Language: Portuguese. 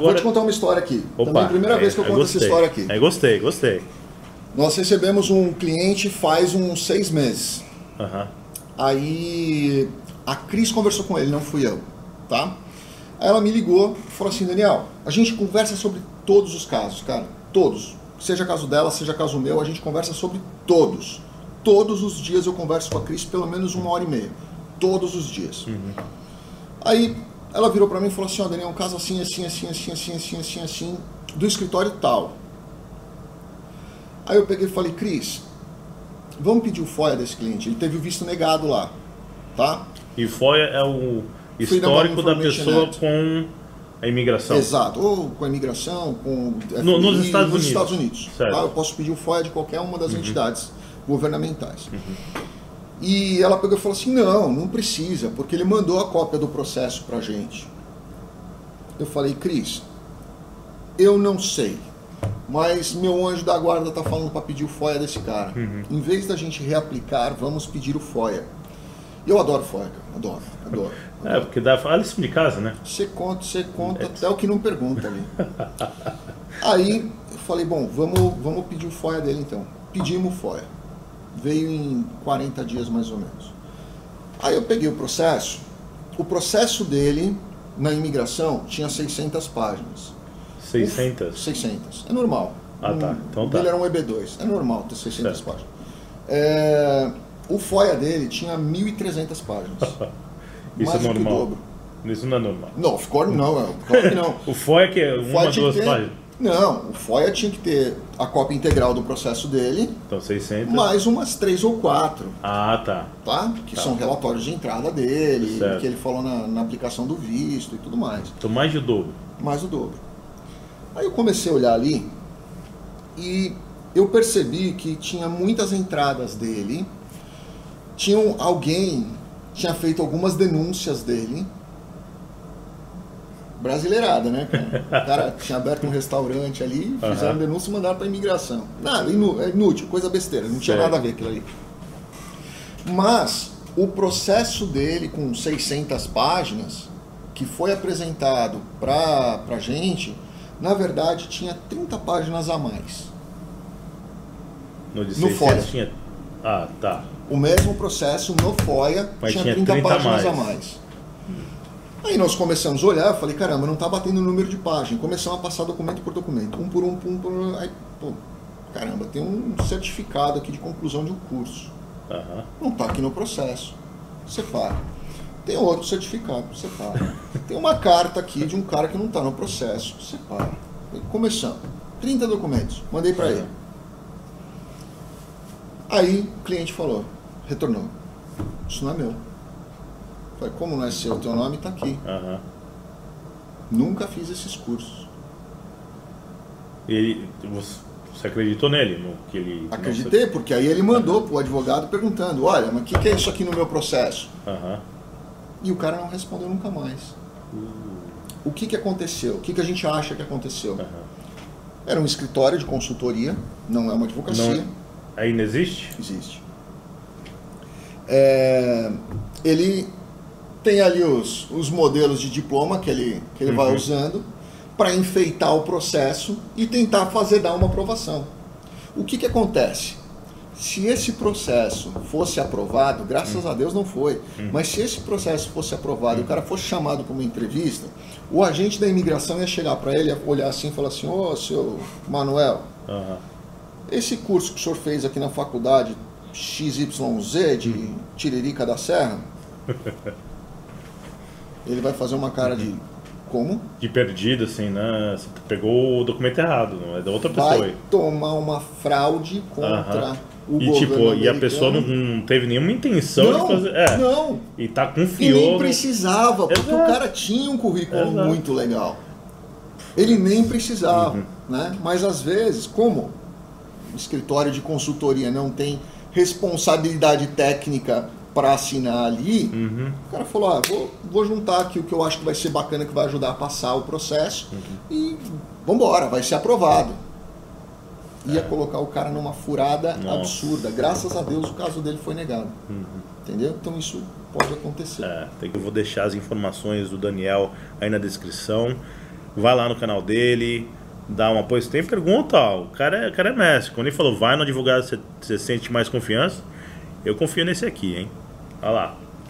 Vou te contar uma história aqui. Opa, Também é a primeira é, vez que eu é, conto gostei. essa história aqui. É, gostei, gostei. Nós recebemos um cliente faz uns seis meses. Aham. Aí a Cris conversou com ele, não fui eu, tá? Aí ela me ligou e falou assim, Daniel, a gente conversa sobre todos os casos, cara, todos. Seja caso dela, seja caso meu, a gente conversa sobre todos. Todos os dias eu converso com a Cris pelo menos uma hora e meia. Todos os dias. Aí ela virou pra mim e falou assim, ó, Daniel, um caso assim, assim, assim, assim, assim, assim, assim, assim, do escritório tal. Aí eu peguei e falei, Cris, vamos pedir o FOIA desse cliente. Ele teve o visto negado lá, tá? E FOIA é o histórico da pessoa Act. com a imigração. Exato, ou com a imigração, com No- nos Estados nos Unidos. Estados Unidos. Certo. Uhum. tá? Eu posso pedir o FOIA de qualquer uma das entidades governamentais. E ela pegou e falou assim, não, não precisa, porque ele mandou a cópia do processo pra gente. Eu falei, Cris, eu não sei, mas meu anjo da guarda tá falando para pedir o FOIA desse cara. Uhum. Em vez da gente reaplicar, vamos pedir o FOIA. Eu adoro FOIA, cara. adoro, adoro. É, porque dá. Lição de casa, né? Você conta, você conta até o que não pergunta ali. Aí eu falei, bom, vamos, vamos pedir o FOIA dele então. Pedimos o FOIA. Veio em 40 dias mais ou menos. Aí eu peguei o processo. O processo dele na imigração tinha 600 páginas. 600. 600. É normal. Ah, tá. Então o tá. dele era um EB2. É normal ter 600 Certo. páginas. É, o FOIA dele tinha 1.300 páginas. Isso mais é o normal. Isso não é normal. Não, ficou não, é, não. O FOIA que é O uma, duas páginas. Não, o FOIA tinha que ter a cópia integral do processo dele, Então 600. mais umas três ou quatro, Ah, tá. tá? Que Tá. são relatórios de entrada dele, Certo. que ele falou na, na aplicação do visto e tudo mais. Então mais de dobro. Mais o dobro. Aí eu comecei a olhar ali e eu percebi que tinha muitas entradas dele, tinham alguém tinha feito algumas denúncias dele. Brasileirada, né, cara? O cara tinha aberto um restaurante ali, fizeram Aham. denúncia e mandaram pra imigração. Nada, inú- é inútil, coisa besteira, não tinha Certo. nada a ver aquilo ali. Mas o processo dele com 600 páginas, que foi apresentado pra, pra gente, na verdade tinha 30 páginas a mais. No de No 600 FOIA. tinha. Ah, tá. O mesmo processo no FOIA Mas tinha, tinha 30, 30 páginas a mais. Aí nós começamos a olhar, eu falei, caramba, não tá batendo o número de páginas. Começamos a passar documento por documento, um por um, um por um. Aí, pô, caramba, tem um certificado aqui de conclusão de um curso. Aham. Não está aqui no processo. Separa. Tem outro certificado, separa. Tem uma carta aqui de um cara que não está no processo, separa. E Começamos. 30 documentos, mandei para ele. Aí o cliente falou, retornou. Isso não é meu. Falei, como não é seu? Teu nome está aqui. Aham. Nunca fiz esses cursos. Ele. Você, acreditou nele? No, que ele. Acreditei, porque aí ele mandou para o advogado perguntando, olha, mas o que, que é isso aqui no meu processo? Aham. E o cara não respondeu nunca mais. O que, que aconteceu? O que, que a gente acha que aconteceu? Era um escritório de consultoria, não é uma advocacia, Não, ainda existe? existe. É, ele tem ali os, os modelos de diploma que ele, que ele vai Uhum. usando para enfeitar o processo e tentar fazer dar uma aprovação. O que, que acontece? Se esse processo fosse aprovado, graças a Deus não foi, mas se esse processo fosse aprovado e o cara fosse chamado para uma entrevista, o agente da imigração ia chegar para ele, olhar assim e falar assim: Ô, seu Manuel, esse curso que o senhor fez aqui na faculdade XYZ de Tiririca da Serra, ele vai fazer uma cara de como? De perdido, assim, né? Você pegou o documento errado, não é da outra pessoa. Vai tomar uma fraude contra Aham. o E governo tipo, e a americano. pessoa não, não teve nenhuma intenção não, de fazer. É. não. E tá E confiou. nem precisava, porque o Exato. cara tinha um currículo Exato. muito legal. Ele nem precisava, Uhum. né? Mas às vezes, como o escritório de consultoria não tem responsabilidade técnica para assinar ali, Uhum. o cara falou, ah, vou, vou juntar aqui o que eu acho que vai ser bacana, que vai ajudar a passar o processo Uhum. e vambora, vai ser aprovado. Ia colocar o cara numa furada É. Nossa. absurda. Graças a Deus o caso dele foi negado. Entendeu? Então isso pode acontecer. É, tem que eu vou deixar as informações do Daniel aí na descrição. vai lá no canal dele, dá um apoio. Se tem pergunta, ó, o cara é, o cara é mestre. Quando ele falou, vai no advogado, você, você sente mais confiança. Eu confio nesse aqui, hein? Olha lá.